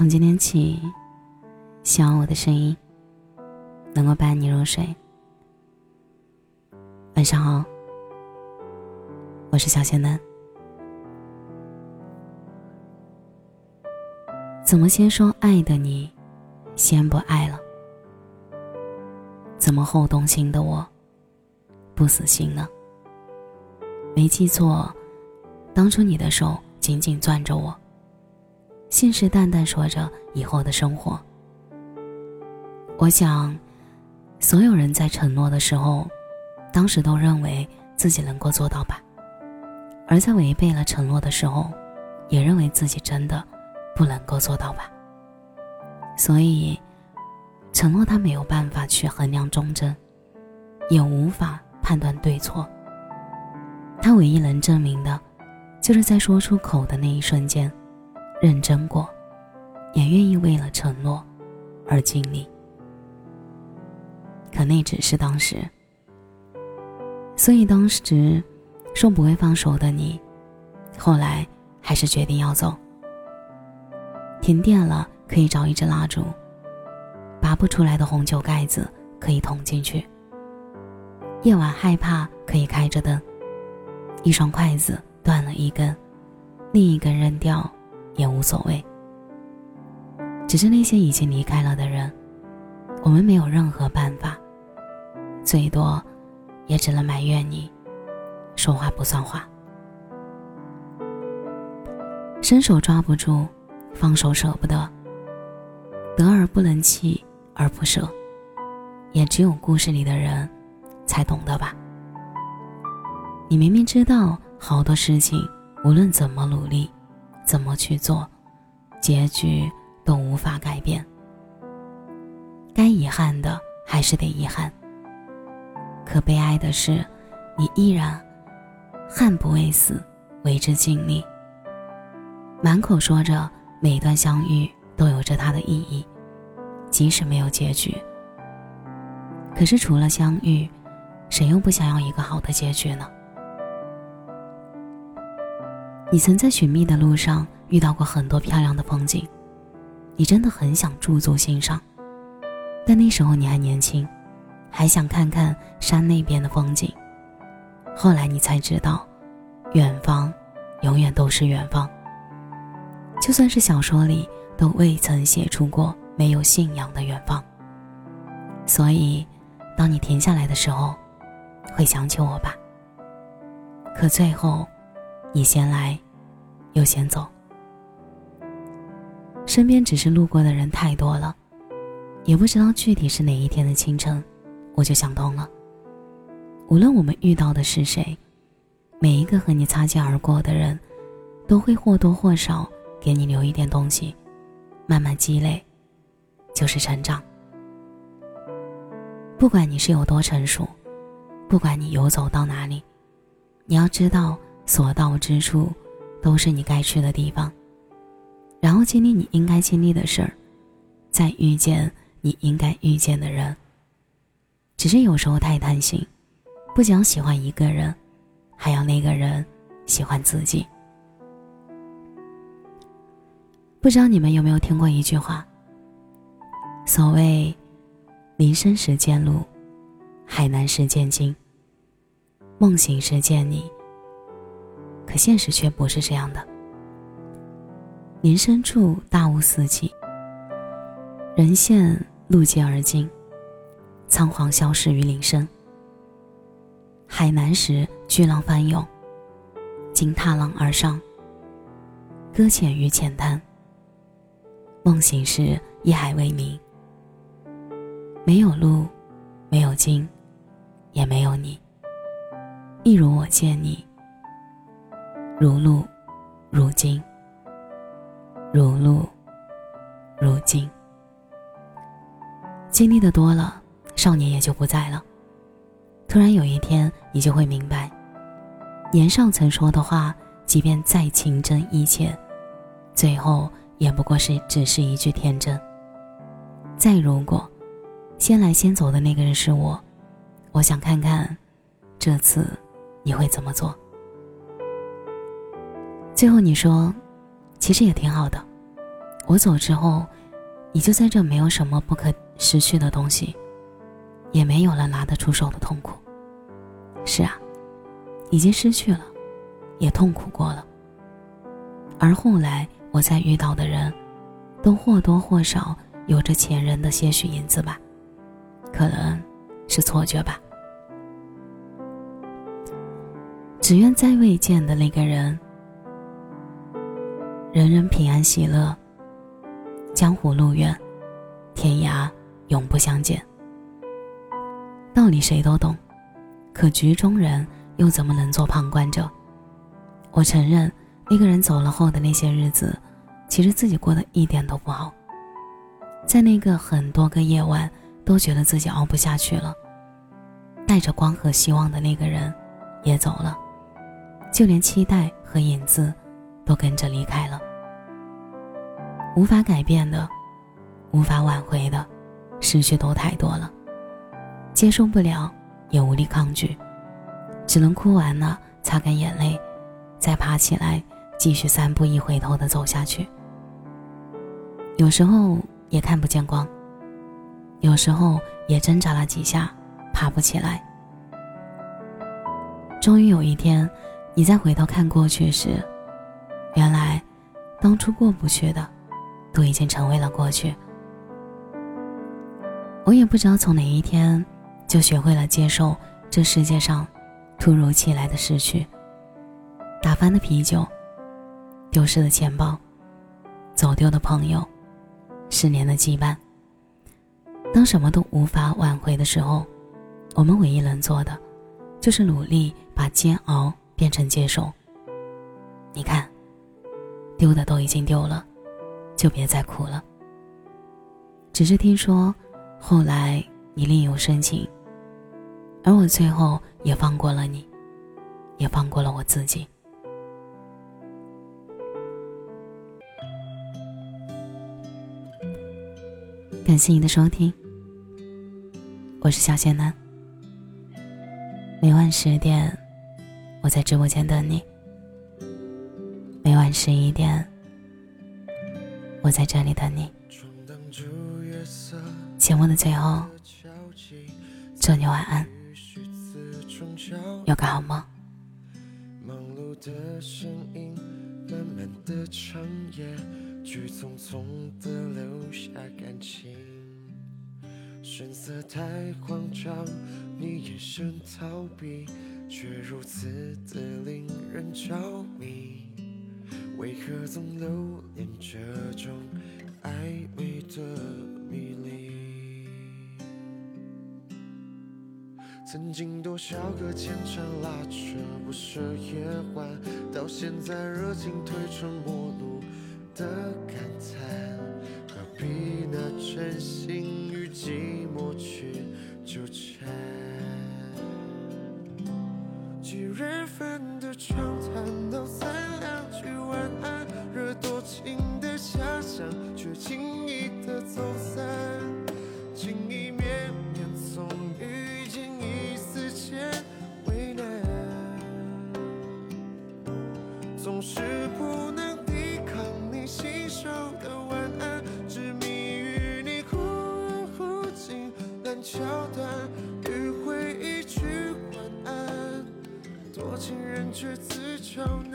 从今天起，希望我的声音能够伴你入睡。晚上好，我是小仙嫩。怎么先说爱的你，先不爱了？怎么后动心的我，不死心呢？没记错，当初你的手紧紧攥着我。信誓旦旦说着以后的生活。我想，所有人在承诺的时候，当时都认为自己能够做到吧；而在违背了承诺的时候，也认为自己真的不能够做到吧。所以，承诺他没有办法去衡量忠贞，也无法判断对错。他唯一能证明的，就是在说出口的那一瞬间。认真过，也愿意为了承诺而尽力。可那只是当时，所以当时说不会放手的你，后来还是决定要走。停电了可以找一支蜡烛，拔不出来的红酒盖子可以捅进去。夜晚害怕可以开着灯，一双筷子断了一根，另一根扔掉。也无所谓，只是那些已经离开了的人，我们没有任何办法，最多也只能埋怨你，说话不算话。伸手抓不住，放手舍不得，得而不能弃而不舍，也只有故事里的人才懂得吧。你明明知道好多事情，无论怎么努力。怎么去做，结局都无法改变。该遗憾的还是得遗憾。可悲哀的是，你依然悍不畏死，为之尽力。满口说着每段相遇都有着它的意义，即使没有结局。可是除了相遇，谁又不想要一个好的结局呢？你曾在寻觅的路上遇到过很多漂亮的风景，你真的很想驻足欣赏，但那时候你还年轻，还想看看山那边的风景。后来你才知道，远方永远都是远方。就算是小说里都未曾写出过没有信仰的远方。所以，当你停下来的时候，会想起我吧？可最后。你先来，又先走，身边只是路过的人太多了，也不知道具体是哪一天的清晨，我就想通了。无论我们遇到的是谁，每一个和你擦肩而过的人，都会或多或少给你留一点东西，慢慢积累，就是成长。不管你是有多成熟，不管你游走到哪里，你要知道。所到之处，都是你该去的地方。然后经历你应该经历的事儿，再遇见你应该遇见的人。只是有时候太贪心，不仅喜欢一个人，还要那个人喜欢自己。不知道你们有没有听过一句话？所谓“林深时见鹿，海难时见鲸，梦醒时见你”。可现实却不是这样的。林深处大雾四起，人现路接而经，仓皇消失于林深。海南时巨浪翻涌，惊踏浪而上，搁浅于浅滩。梦醒时一海为明，没有路，没有鲸，也没有你。一如我见你。如露，如金。如露，如金。经历的多了，少年也就不在了。突然有一天，你就会明白，年少曾说的话，即便再情真意切，最后也不过是只是一句天真。再如果，先来先走的那个人是我，我想看看，这次你会怎么做。最后你说，其实也挺好的，我走之后，你就在这没有什么不可失去的东西，也没有了拿得出手的痛苦。是啊，已经失去了，也痛苦过了。而后来我再遇到的人，都或多或少有着前人的些许影子吧，可能是错觉吧。只愿再未见的那个人，人人平安喜乐。江湖路远，天涯永不相见。道理谁都懂，可局中人又怎么能做旁观者？我承认，那个人走了后的那些日子，其实自己过得一点都不好。在那个很多个夜晚，都觉得自己熬不下去了。带着光和希望的那个人，也走了。就连期待和影子，都跟着离开了。无法改变的，无法挽回的，失去都太多了，接受不了，也无力抗拒，只能哭完了，擦干眼泪，再爬起来，继续三步一回头的走下去。有时候也看不见光，有时候也挣扎了几下，爬不起来。终于有一天。你再回头看过去时，原来当初过不去的，都已经成为了过去。我也不知道从哪一天，就学会了接受这世界上突如其来的失去。打翻的啤酒，丢失的钱包，走丢的朋友，十年的羁绊。当什么都无法挽回的时候，我们唯一能做的，就是努力把煎熬。变成接受。你看，丢的都已经丢了，就别再哭了。只是听说，后来你另有深情，而我最后也放过了你，也放过了我自己。感谢你的收听，我是小仙男。每晚十点。我在直播间等你，十一点，我在这里等你。节目的最后，祝你晚安，有个好梦。神色太慌张，你眼神逃避，却如此的令人着迷。为何总留恋这种暧昧的迷离？曾经多少个牵肠拉扯不舍夜晚，到现在热情褪成陌路的感却自嘲。